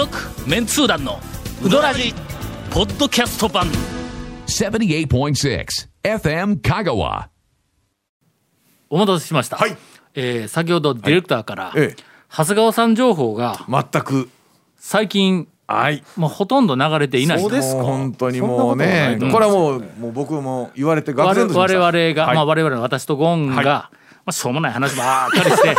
続メンツー団のウドラジポッドキャスト版。78.6 FM Kagawa. お待たせしました、はい。えー先ほどディレクターから、ええ。長谷川さん情報が全く。最近はい。もうほとんど流れていないそうですか。本当にもうねそんなことない。と思うこれはもうもう僕も言われて愕我々が、はい。まあ、我々の私とゴンが、はあ、しょうもない話ばっかりして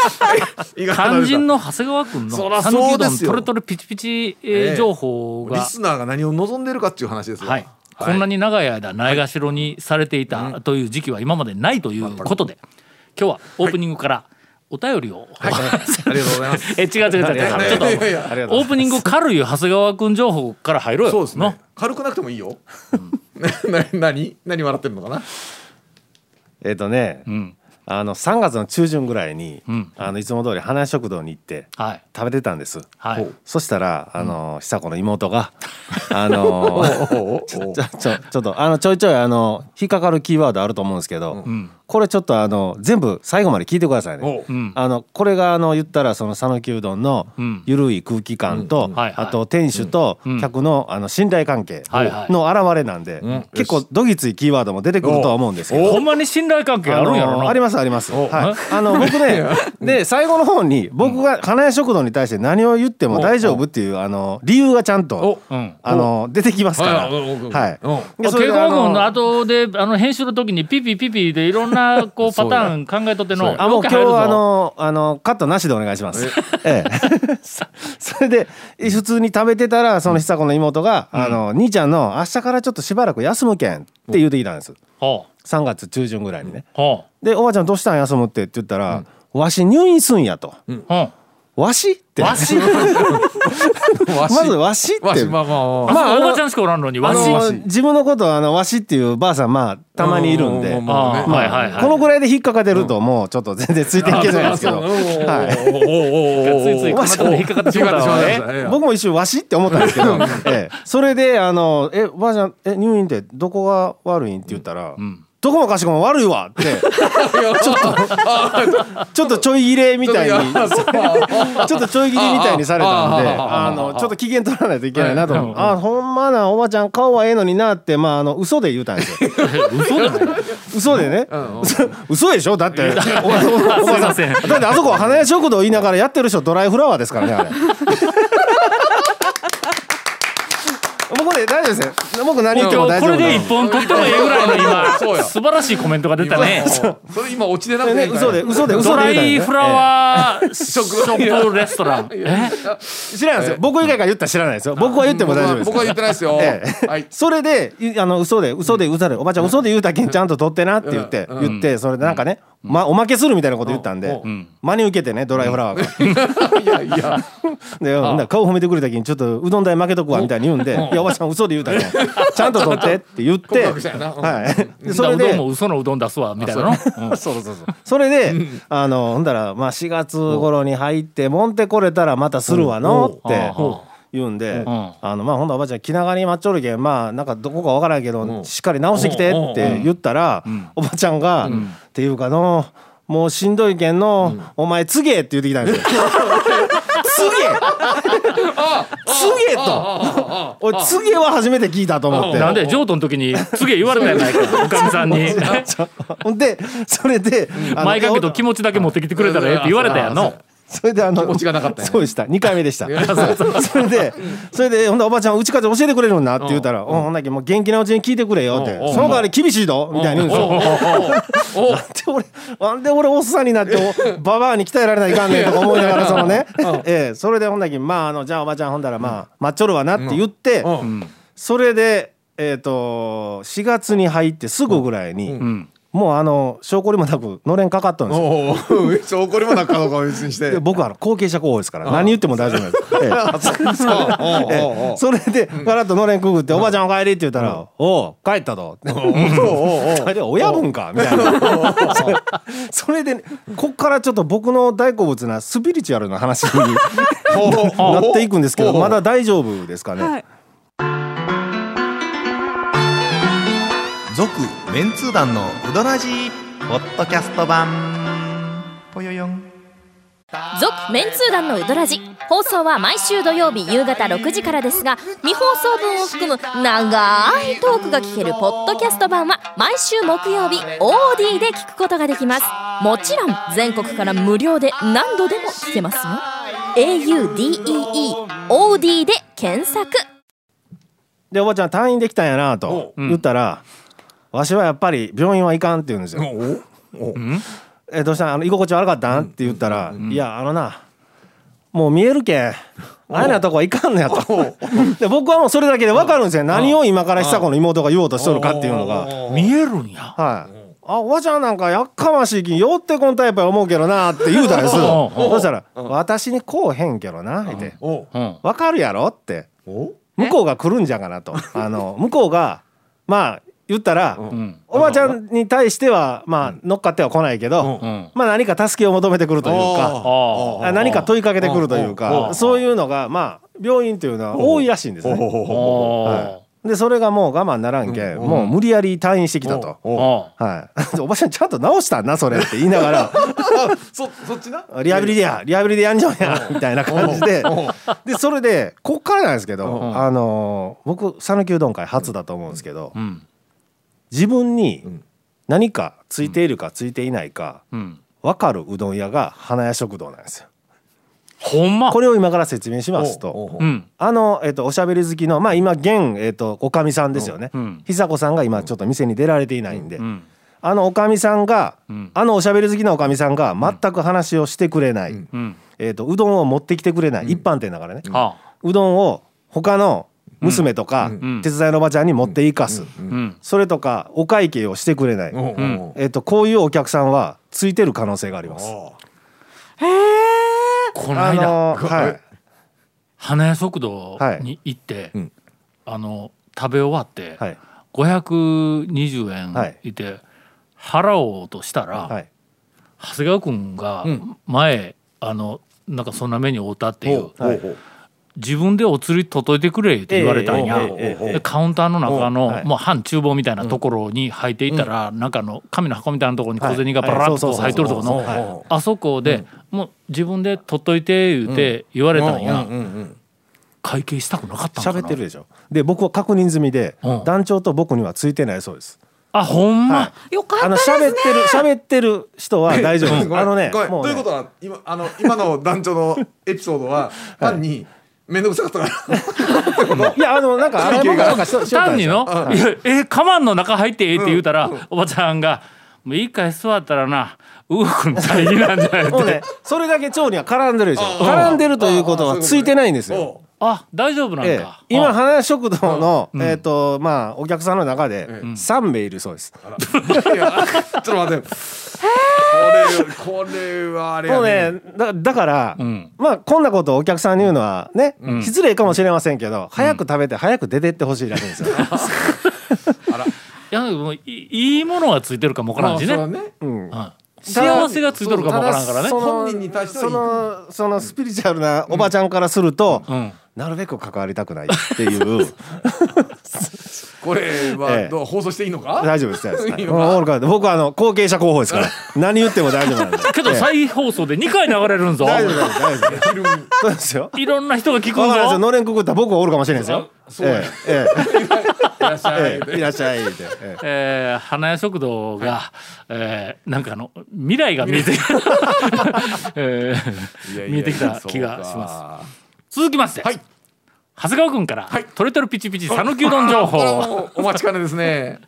肝心の長谷川君の讃岐うどんトレトレピチピチ、えーええ情報が。リ、スナーが何を望んでるかっていう話ですよ。はい、こんなに長い間ないがしろにされていたという時期は今までないということで、今日はオープニングからお便りを、ありがとうございます。え違う違う違う違う。ちょっとオープニング軽い長谷川君情報から入ろうよ。そうですの。ね軽くなくてもいいよ。な何？何笑ってるのかな？えっ、とね、んあの3月の中旬ぐらいに、ん。あのいつも通り花屋食堂に行ってはい。食べてたんです。はい。そしたらあの久子の妹が あのちょちょちょちょっとあのちょいちょいあの引っかかるキーワードあると思うんですけど、これちょっとあの全部最後まで聞いてくださいね。おん。あのこれがあの言ったらその讃岐うどんのん。ゆるい空気感と、はいはい。あと店主と客のあの信頼関係の表れなんで、ん。結構どぎついキーワードも出てくるとは思うんですけど。ほんまに信頼関係あるんやろな。あのありますあります。はい。あの僕ね、で最後の方に僕が花屋食堂に対して何を言っても大丈夫っていうあの理由がちゃんとう。ん。あの出てきますから。はい。稽古君の後であの編集の時にピピピピでいろんなこうパターン考えとってのあもう今日あのあのカットなしでお願いします。え。え。そそれで普通に食べてたらその久子の妹が、あの兄ちゃんの明日からちょっとしばらく休むけんって言うてきたんです。ほ3月中旬ぐらいにね。でおばあちゃんどうしたん休むってって言ったら、わし入院すんやと。うほわしって。うわし。わ しまずわしって。わしまあまあまあ。まああのおばちゃんしかおらんのにわあしの自分のことはあのわしっていうばあさんまあたまにいるんで。うんまああはいはいはい。あこのぐらいで引っかかってるともうちょっと全然ついていけないんですけど。はい。ついついこんなとこで引っかかってしまったわね僕も一瞬わしって思ったんですけどええ。それであの「えばあちゃんえ入院ってどこが悪いん?」って言ったら「どこもかしこも悪いわ」って。ちょっとちょっとちょい切れみたいに。ちょっとちょい切りみたいにされたんであのちょっと機嫌取らないといけないなと。思うあほんまなおばちゃん顔はええのになってまああの嘘で言うたんですよ。嘘じゃない嘘でね。嘘嘘でしょ？だっておばさん。だってあそこ花屋食堂言いながらやってる人ドライフラワーですからねあれ僕ね大丈夫ですよ僕何言っても大丈夫なんで一本取ってもいいぐらいの今 素晴らしいコメントが出たね。それ今落ちてなくてね嘘で嘘で嘘ドラで言うたんですねイフラワーショップレストラン。え？知らないですよ。僕以外が言ったら知らないですよ。僕は言っても大丈夫です。僕は言ってないですよ。それでいあの嘘で嘘で嘘でおばちゃん嘘で言うたけんちゃんと取ってなって言って言ってそれでなんかねまおまけするみたいなこと言ったんで真に受けてねドライフラワーが。いやいや。でほんなら顔褒めてくれたきにちょっとうどん代負けとくわみたいに言うんで「いやおばちゃん嘘で言うたけん。ちゃんと取って」って言って。はい。でそそれれででも嘘のうどん出すわみたいなの？う。ん。そうそうそうそれであのほんだらまあ4月頃に入ってもんてこれたらまたするわのってう。ん言うんでんあのまあほんだらおばちゃん気長に待っちょるけんまあなんかどこかわからんけどしっかり直してきてって言ったらおばちゃんがっていうかのもうしんどいけんのお前つげって言ってきたんですよ。つげ？つげと。俺つげは初めて聞いたと思って。なんで譲渡の時に次言われたやないか おかみさんに。ほんでそれであの前掛けと気持ちだけ持ってきてくれたらええって言われたやんのそれであの気持ちがなかったね。そうでした。2回目でした。それでそれでほんでおばちゃんうちか教えてくれるんなって言ったら「うんほんだけもう元気なうちに聞いてくれよ」って「その代わり厳しいど」みたいに言うんですよ。なんで俺なんで俺おっさんになってお ババアに鍛えられないかんねんとか思いながらそのね。ええ。それでほんだけまああのじゃあおばちゃんほんだらまあ待っちょるわなって言ってそれでえっと4月に入ってすぐぐらいにもうあの証拠りもなくのれんかかったんですよ。おおめっちゃ怒りもなかどうかは別にして。で僕はあの後継者候補ですから何言っても大丈夫です。それでガラッとのれんくぐって「おばちゃんお帰り」って言ったら「おう帰ったと」それで親分かみたいな。それでねこっからちょっと僕の大好物なスピリチュアルな話になっていくんですけどまだ大丈夫ですかね、続メンツー団のウドラジーポッドキャスト版。ぽよよん。続メンツー団のウドラジ放送は毎週土曜日夕方6時からですが未放送分を含む長いトークが聞けるポッドキャスト版は毎週木曜日 OD で聞くことができます。もちろん全国から無料で何度でも聞けますよ。Audeeod で検索。でおばちゃん退院できたんやなと言ったら、わしはやっぱり病院は行かんって言うんですよ。えどうしたん？あの居心地悪かったん？って言ったら、いやあのなもう見えるけんああいうなとこは行かんのやと。で僕はもうそれだけで分かるんですよ。何を今から久子の妹が言おうとしとるかっていうのが。見えるんや。はい。あおばちゃんなんかやっかましいき寄ってこんタイプや思うけどなって言うたんですお。そしたら「私にこうへんけどな」ってお。うん「分かるやろ?」って。お。向こうが来るんじゃがなと。あの向こうがまあ言ったらうん。おばちゃんに対してはまあ乗っかっては来ないけどうん。まあ何か助けを求めてくるというか何か問いかけてくるというおかそういうのがまあ病院というのは多いらしいんですね。あはい。でそれがもう我慢ならんけんもう無理やり退院してきたと。あはい、おばちゃんちゃんと治したんなそれって言いながら。そそっちな？リハビリでやリハビリでやんじゃんやみたいな感じで。でそれでこっからなんですけどん。あのー僕讃岐うどん会初だと思うんですけどうん自分に何かついているかついていないかうん。分かるうどん屋が花屋食堂なんですよ。ほんま？これを今から説明しますとあの、えっとおしゃべり好きのまあ今現、えっとおかみさんですよね。うん。久子さんが今ちょっと店に出られていないんでうん。あのおかみさんがうん。あのおしゃべり好きなおかみさんが全く話をしてくれない、うん。えー、とうどんを持ってきてくれない、一般店だからね、あ。うどんを他の娘とか、ん。手伝いのおばちゃんに持っていかす、うん。それとかお会計をしてくれない、えー、とこういうお客さんはついてる可能性があります。この間のーはい。花屋食堂に行ってうん。あの食べ終わってはい。520はい円い。て払おうとしたらはい。長谷川君がん。前あのなんかそんな目に遭うたっていう自分でお釣り届いてくれって言われたんや、カウンターの中の、はいもう半厨房みたいなところに入っていったら、なん。かあの紙の箱みたいなところに小銭がバラッと入っとるとこのあそこで、もう自分で取っといて言うて言われたんや、会計したくなかったんかな？喋ってるでしょ。で僕は確認済みで、うん。団長と僕にはついてないそうです。あほんま、はい。よかあの喋ってる喋ってる人は大丈夫です。あのねもうね。ということは今あの今の団長のエピソードは 単に面倒くさかったから。いやあのなんか 洗い物とか単にの？よ「いやえカマンの中入ってええ」って言うたら、おばちゃんが「もう一回座ったらな動くん大変なんじゃない?」って。もうねそれだけ腸には絡んでるでしょ。絡んでるということはついてないんですよ。おあ大丈夫なんか、ええ、今あ。花屋食堂の、えっ、とまあお客さんの中で3名いるそうです。いやちょっと待って。これこれはあれやもうねだだから、ん。まあこんなことをお客さんに言うのはね、失礼かもしれませんけど、早く食べて早く出てってほしいらしいんですよ。いやもういいいものがついてるかもわからんしね、まあそうだね。うん。うん。幸せがついてるかもわからんからね。本人に対してそのそのスピリチュアルなおばちゃんからすると、うんなるべく関わりたくないっていう。これえはえどう放送していいのか？大丈夫です大丈夫です。僕はあの後継者候補ですから。何言っても大丈夫なんで。けどええ。再放送で2回流れるんぞ。大丈夫大丈夫そうですよ。いろんな人が聞くんのれんくくった僕はおるかもしれないですよ。そうや。ええいらっしゃい。ええええいらっしゃいって、ええ。えー花屋食堂が、えーなんかあの未来が見えてえ見えてきた気がします続きまして、はい。長谷川君から、トレトレピチピチ讃岐うどん情報。お待ちかねですね。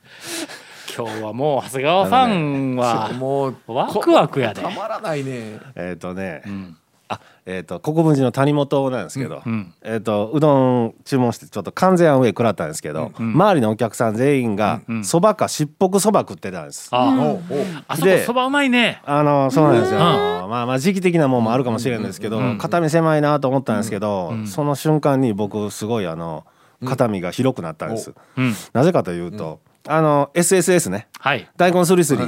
今日はもう長谷川ファンはもうワクワクやで。たまらないね。えっ、とね、んあえっ、と国分寺の谷本なんですけど、んえっ、とうどん注文してちょっと完全アウェイ食らったんですけど、周りのお客さん全員がそば、かしっぽくそば食ってたんです。あ、おうおう。あそそばうまいね。あのそうなんですよ、うん。まあまあ時期的なもんもあるかもしれないですけど、肩身狭いなと思ったんですけど、その瞬間に僕すごいあの肩身が広くなったんです、うん。なぜかというと、あの SSS ね。はい。大根すりすり、あ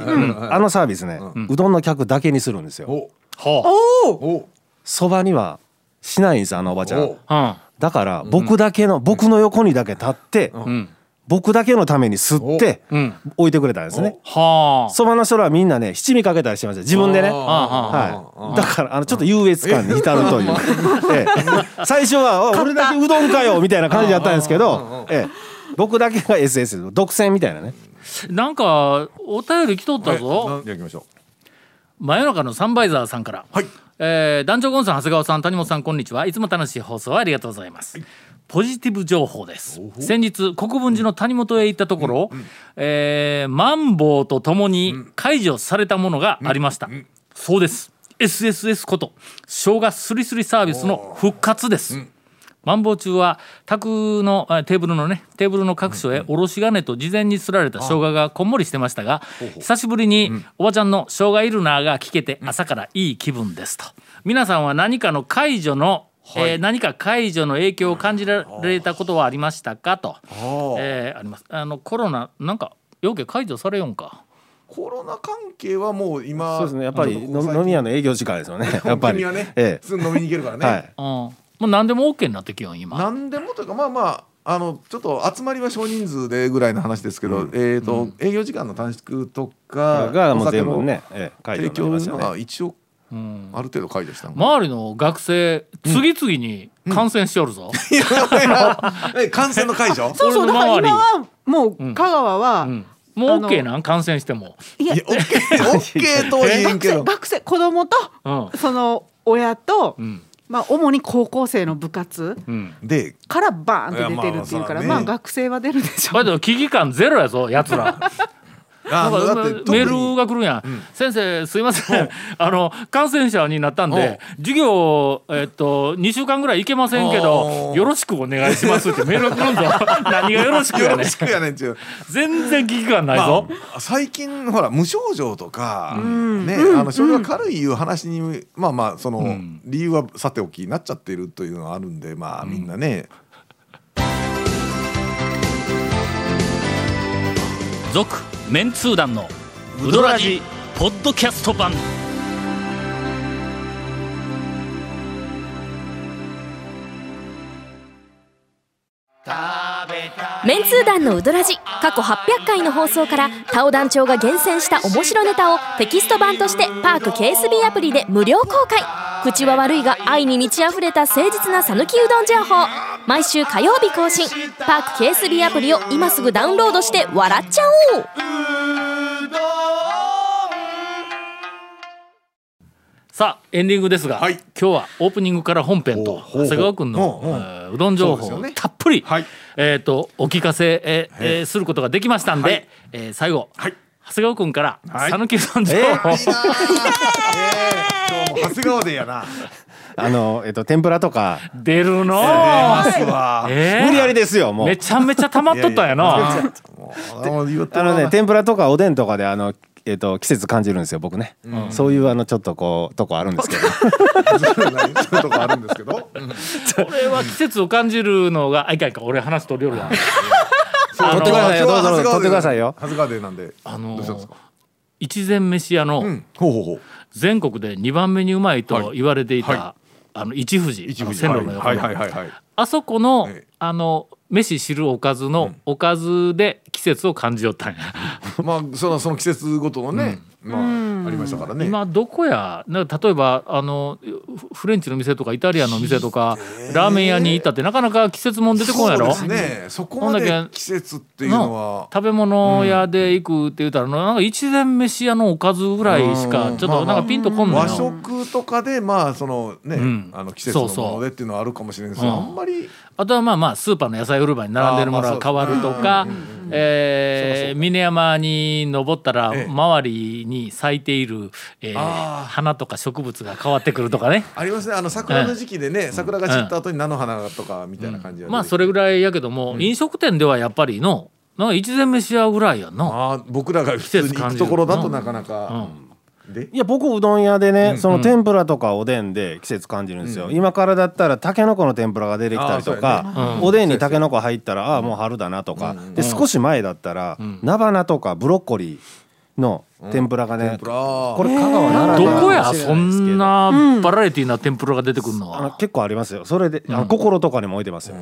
のサービスね、うどんの客だけにするんですよ。おほおそばにはしないんですあのおばちゃん。だから僕だけの、僕の横にだけ立って、うん。僕だけのために吸ってう。ん。置いてくれたんですね。はあ。そばの人らはみんなね七味かけたりしてました自分でね。あはい、だからあのちょっと優越感に浸るという、え？え、最初はあ「俺だけうどんかよ」みたいな感じだったんですけど、ええ、僕だけが SS 独占みたいなね。なんかお便り来とったぞ、なんで行きましょ真夜中のサンバイザーさんから、はいえー団長ゴンさん長谷川さん谷本さんこんにちは。いつも楽しい放送ありがとうございます、ポジティブ情報です。先日国分寺の谷本へ行ったところ、えーマンボウとともに解除されたものがありました、そうです。SSS こと生姜すりすりサービスの復活です、マンボウ中は宅のあテーブルのねテーブルの各所へおろし金と事前にすられた生姜がこんもりしてましたが久しぶりにおばちゃんの生姜いるなが聞けて朝からいい気分ですと。皆さんは何かの解除の、えー何か解除の影響を感じられたことはありましたかと、えーあります。あのコロナなんか要件解除されよんか？うコロナ関係はもう今そうですね。やっぱり飲み屋の営業時間ですよね。やっぱり。ね、え普通に飲みに行けるからね、えはい。うんもう何でも OK になってきよん今。何でもというかまあまああのちょっと集まりは少人数でぐらいの話ですけど、えっ、と、営業時間の短縮とかがもう全部ね、提供のになりましたよね。が一応うんある程度解除したの、周りの学生次々に感染しておるぞ、え感染の解除 そうそうだから今はもう香川は、うん。もう OK なん感染しても、いやいやオッケーオッケーとは言えん学けど。生学生子供とうん。その親と、んまあ主に高校生の部活うん、でからバーンと出てるっていうからまあ学生は出るでしょだけど危機感ゼロやぞやつら。あメールが来るんや、先生すいません。あの感染者になったんで授業えっと2週間ぐらい行けませんけどよろしくお願いしますってメールが来るんぞ。何がよろしくやねん。全然危機感ないぞ、まあ、最近ほら無症状とか、ね、あの症状が軽いいう話に、まあまあその、ん。理由はさておきになっちゃってるというのはあるんでまあみんなね、続メンツー団のウドラジポッドキャスト版。メンツー団のウドラジ過去800回の放送からタオ団長が厳選した面白ネタをテキスト版としてパーク KSB アプリで無料公開。口は悪いが愛に満ち溢れた誠実な讃岐うどん情報。毎週火曜日更新。パーク KSB アプリを今すぐダウンロードして笑っちゃおう。さあエンディングですが、はい。今日はオープニングから本編と長谷川君のうどん情報をたっぷり、はい。えー、とお聞かせ、えーえーすることができましたんで、はい。えー最後、はい。長谷川君からはい。讃岐うどん情報、ええ今日も長谷川でやなあのえっと天ぷらとか。出るの？出ますわ。えー？無理やりですよもう。めちゃめちゃ溜まっとったんやな。あのね天ぷらとかおでんとかであのえっと季節感じるんですよ僕ね、そういうあのちょっとこうとこあるんですけど。そういうとこあるんですけど。これは季節を感じるのがあいかんいかん俺話取りよるわ。取ってくださいよどうぞ取ってくださいよ。長谷川でなんで。あのどうしたんですか？一膳飯屋のうん。ほうほうほう。全国で2番目にうまいとはい。言われていた、はあの一富士一部あの線路の横の、はいはいはいはい。あそこの、ええ。あの飯汁おかずのおかずで季節を感じよったんや。まあそのその季節ごとのね、まあありましたからね。今どこやなんか例えばあのフフレンチの店とかイタリアンの店とか、ラーメン屋に行ったってなかなか季節もん出てこんやろ？そうですね。そこまでけ季節っていうのは。食べ物屋で行くって言ったら、なんか一膳飯屋のおかずぐらいしかうん。ちょっとなんかピンとこんのよ、和食とかでまあそのね、ん。あの季節のものでっていうのはあるかもしれないですけど、うんあんまり。あとはまあまあスーパーの野菜売り場に並んでるものが変わるとか、えー峰山に登ったらええ。周りに咲いている、えーあー。花とか植物が変わってくるとかね。ありますね。あの桜の時期でね、桜が散った後に菜の花とかみたいな感じは、まあそれぐらいやけども、飲食店ではやっぱりのなんか一膳飯屋ぐらいやんな。ああ僕らが普通に行くところだとなかなか、でいや僕うどん屋でね、その天ぷらとかおでんで季節感じるんですよ、今からだったらたけのこの天ぷらが出てきたりとか、やね。おでんにたけのこ入ったらああもう春だなとか、で少し前だったら、菜花とかブロッコリーの天ぷらがね、これ香川ならど。こや？そんなバラエティーな天ぷらが出てくるのは。あの結構ありますよ。それで、あの心とかにも置いてますよ、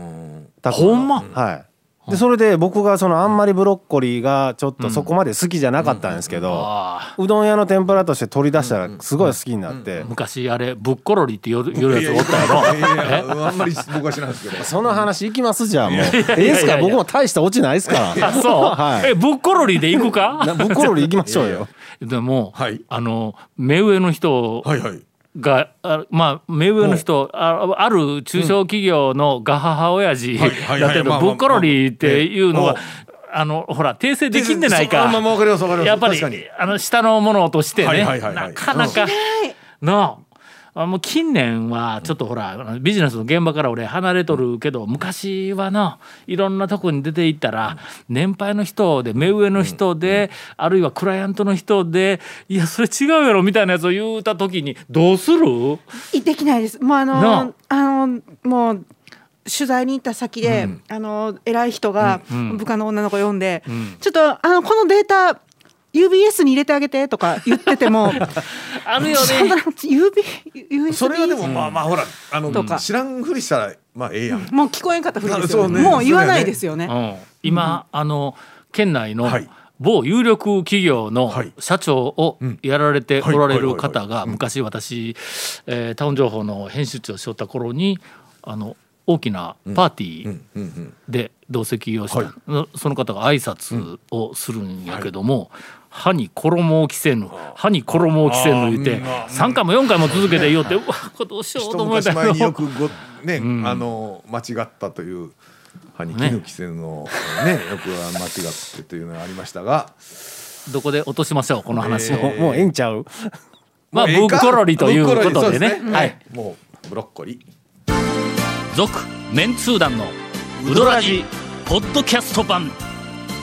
ほんま？はいでそれで僕がそのあんまりブロッコリーがちょっとそこまで好きじゃなかったんですけど、あうどん屋の天ぷらとして取り出したらすごい好きになって、ー昔あれぶっころりって言うやつおったやろ。あんまり僕は知らないですけど。その話いきますじゃあもう。ええやですか？僕も大したオチないですか？らあそう、はい。えぶっころりで行くか？なぶっころり行きましょうよ。でも、はい。あの目上の人はいはいが、あまあ目上の人あある中小企業のガハハ親父だけどはいまあまあぶっていうのはえあのほら訂正できんでないか。やっぱりあの下のものとしてね、なかなかなああもう近年はちょっとほらビジネスの現場から俺離れとるけど昔はないろんなとこに出て行ったら年配の人で目上の人であるいはクライアントの人でいやそれ違うやろみたいなやつを言うた時にどうする？いできないです。もうあなのあのもう取材に行った先で、あの偉い人が部下の女の子呼んで、ちょっとあのこのデータ UBS に入れてあげてとか言ってても あるよね。UB それはでもまあまあほらあのとか。知らんふりしたらまあええやん。もう聞こえんかったふりですよ、そうね。もう言わないですよね。うん、今、あの県内のはい。某有力企業のはい。社長をやられておられる方がはい昔私、えータウン情報の編集長をしよった頃にあの大きなパーティーで同席をした、その方が挨拶をするんやけども。歯に衣を着せぬ歯に衣を着せぬ言って3回も4回も続けて言おって うわこれどうしよう一と思った昔前によくごね、あの間違ったという歯に絹着せぬのね。よく間違ってというのがありましたが。どこで落としましょうこの話を。えー。もうええんちゃう？まあもうええか？ぶっころりということでね。はい。もうブロッコリ。ー続メンツー団のウドラジポッドキャスト版